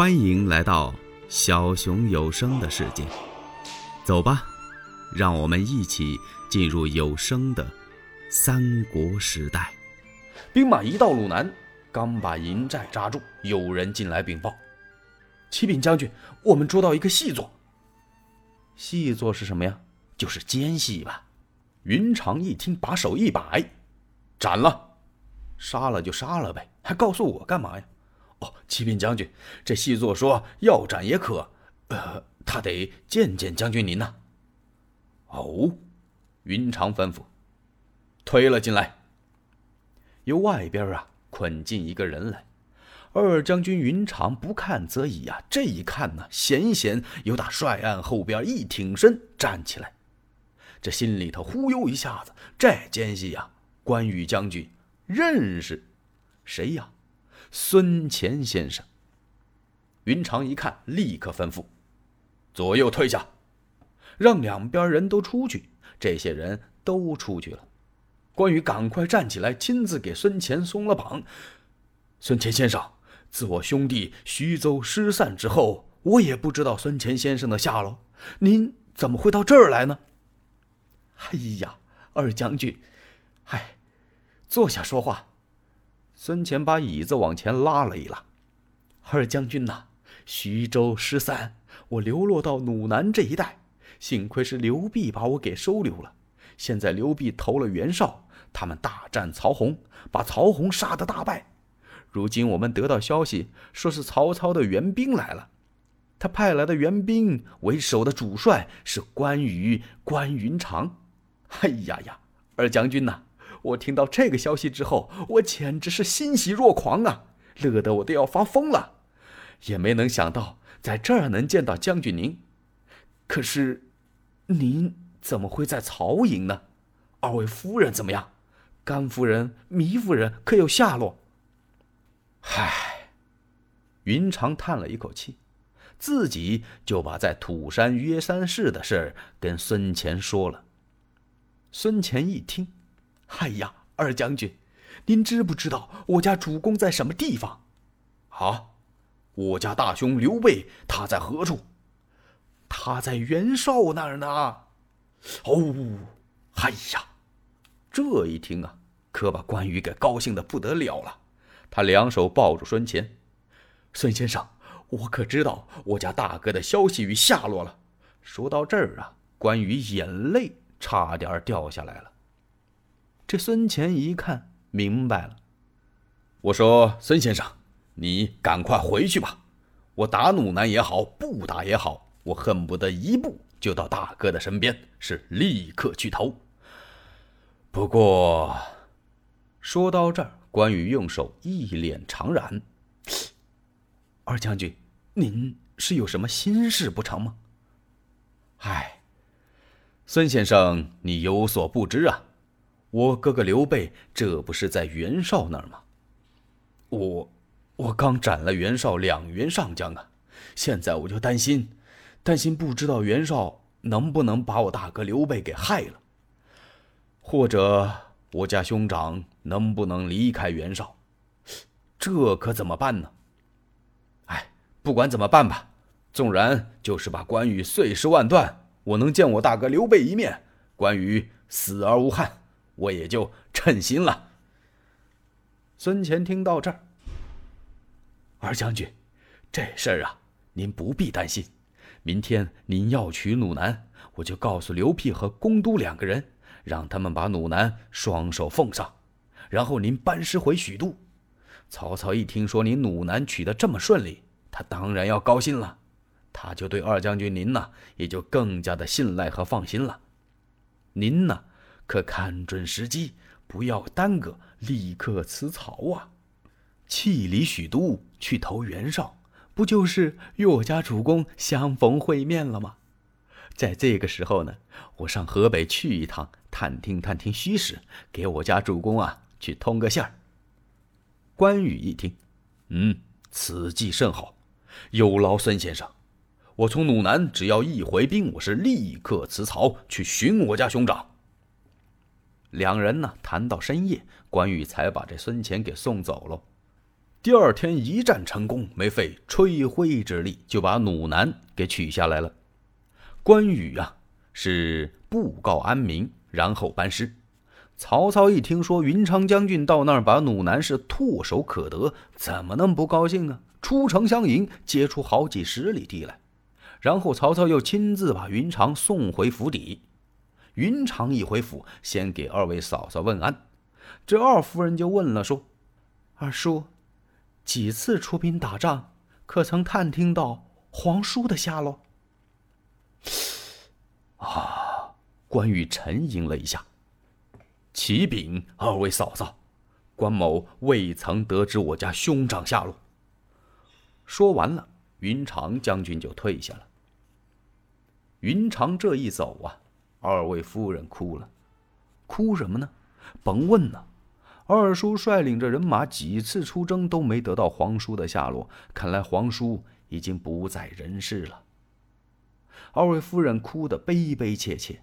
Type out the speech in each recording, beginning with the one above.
欢迎来到小熊有声的世界，走吧，让我们一起进入有声的三国时代。兵马一到鲁南，刚把营寨扎住，有人进来禀报：“启禀将军，我们捉到一个细作。”细作是什么呀？就是奸细吧？云长一听，把手一摆：“斩了，杀了就杀了呗，还告诉我干嘛呀？”哦，启禀将军，这细作说要斩也可，呃，他得见见将军您呐。哦，云长吩咐，推了进来。由外边啊捆进一个人来。二将军云长不看则已呀，这一看呢，险险由打帅案后边一挺身站起来，这心里头忽悠一下子，这奸细呀，关羽将军认识谁呀？孙乾先生，云长一看，立刻吩咐：“左右退下，让两边人都出去。”这些人都出去了。关羽赶快站起来，亲自给孙乾松了绑。孙乾先生，自我兄弟徐州失散之后，我也不知道孙乾先生的下落。您怎么会到这儿来呢？哎呀，二将军，嗨，坐下说话。孙乾把椅子往前拉了一拉，二将军呐，徐州失散，我流落到鲁南这一带，幸亏是刘辟把我给收留了。现在刘辟投了袁绍，他们大战曹洪，把曹洪杀得大败。如今我们得到消息，说是曹操的援兵来了，他派来的援兵为首的主帅是关羽、关云长。哎呀呀，二将军呐！我听到这个消息之后，我简直是欣喜若狂啊，乐得我都要发疯了。也没能想到在这儿能见到将军您。可是，您怎么会在曹营呢？二位夫人怎么样？甘夫人、糜夫人可有下落？唉，云长叹了一口气，自己就把在土山约三世的事儿跟孙乾说了。孙乾一听。哎呀，二将军，您知不知道我家主公在什么地方？啊，我家大兄刘备他在何处？他在袁绍那儿呢。哦，哎呀，这一听啊，可把关羽给高兴的不得了了。他两手抱住孙乾，孙先生，我可知道我家大哥的消息与下落了。说到这儿啊，关羽眼泪差点掉下来了。这孙乾一看明白了，我说：“孙先生，你赶快回去吧。我打鲁南也好，不打也好，我恨不得一步就到大哥的身边，是立刻去投。”不过，说到这儿，关羽用手一脸长然：“二将军，您是有什么心事不成吗？”“唉，孙先生，你有所不知啊。”我哥哥刘备，这不是在袁绍那儿吗？我，我刚斩了袁绍两员上将啊！现在我就担心，担心不知道袁绍能不能把我大哥刘备给害了，或者我家兄长能不能离开袁绍，这可怎么办呢？哎，不管怎么办吧，纵然就是把关羽碎尸万段，我能见我大哥刘备一面，关羽死而无憾。我也就称心了。孙乾听到这儿，二将军，这事儿啊，您不必担心。明天您要娶鲁南，我就告诉刘辟和公都两个人，让他们把鲁南双手奉上，然后您班师回许都。曹操一听说您鲁南取得这么顺利，他当然要高兴了，他就对二将军您呢，也就更加的信赖和放心了。您呢？可看准时机，不要耽搁，立刻辞曹啊！弃离许都，去投袁绍，不就是与我家主公相逢会面了吗？在这个时候呢，我上河北去一趟，探听探听虚实，给我家主公啊去通个信儿。关羽一听，嗯，此计甚好，有劳孙先生。我从鲁南只要一回兵，我是立刻辞曹去寻我家兄长。两人呢谈到深夜，关羽才把这孙乾给送走了。第二天一战成功，没费吹灰之力就把鲁南给取下来了。关羽啊，是布告安民，然后班师。曹操一听说云长将军到那儿把鲁南是唾手可得，怎么能不高兴啊？出城相迎，接出好几十里地来。然后曹操又亲自把云长送回府邸。云长一回府，先给二位嫂嫂问安。这二夫人就问了，说：“二叔。”几次出兵打仗，可曾探听到皇叔的下落？啊！关羽沉吟了一下。启禀二位嫂嫂，关某未曾得知我家兄长下落。说完了，云长将军就退下了。云长这一走啊，二位夫人哭了，哭什么呢？甭问了。二叔率领着人马几次出征，都没得到皇叔的下落。看来皇叔已经不在人世了。二位夫人哭得悲悲切切。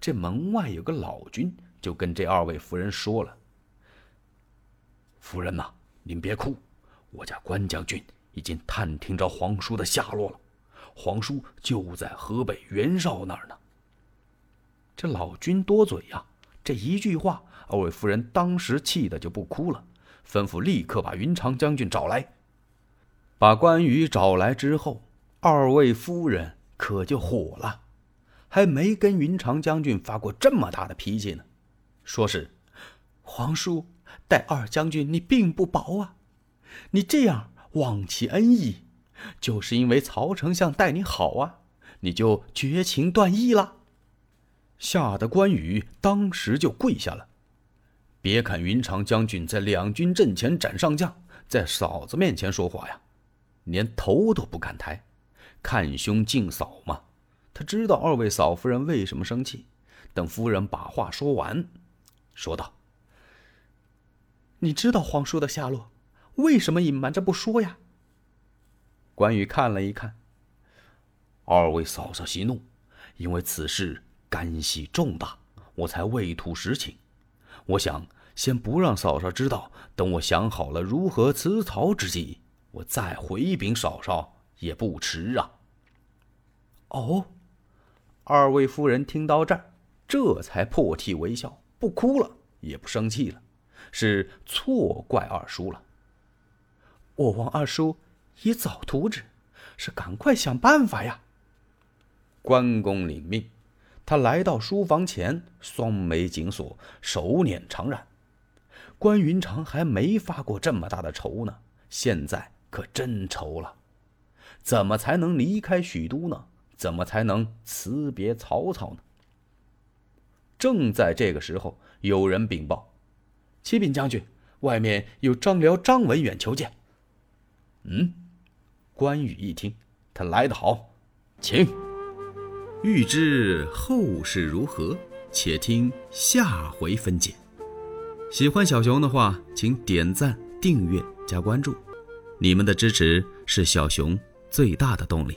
这门外有个老君，就跟这二位夫人说了：“夫人呐，您别哭，我家关将军已经探听着皇叔的下落了。皇叔就在河北袁绍那儿呢。”这老君多嘴呀，这一句话。二位夫人当时气得就不哭了，吩咐立刻把云长将军找来。把关羽找来之后，二位夫人可就火了，还没跟云长将军发过这么大的脾气呢。说是皇叔待二将军你并不薄啊，你这样忘其恩义，就是因为曹丞相待你好啊，你就绝情断义了。吓得关羽当时就跪下了。别看云长将军在两军阵前斩上将，在嫂子面前说话呀，连头都不敢抬，看兄敬嫂嘛。他知道二位嫂夫人为什么生气。等夫人把话说完，说道：“你知道皇叔的下落，为什么隐瞒着不说呀？”关羽看了一看，二位嫂嫂息怒，因为此事干系重大，我才未吐实情。我想先不让嫂嫂知道，等我想好了如何辞曹之计，我再回禀嫂嫂也不迟啊。哦，二位夫人听到这儿，这才破涕为笑，不哭了，也不生气了，是错怪二叔了。我望二叔以早图之，是赶快想办法呀。关公领命。他来到书房前，双眉紧锁，手捻长髯。关云长还没发过这么大的愁呢，现在可真愁了。怎么才能离开许都呢？怎么才能辞别曹操呢？正在这个时候，有人禀报：“启禀将军，外面有张辽、张文远求见。”嗯，关羽一听，他来得好，请。欲知后事如何，且听下回分解。喜欢小熊的话，请点赞、订阅、加关注，你们的支持是小熊最大的动力。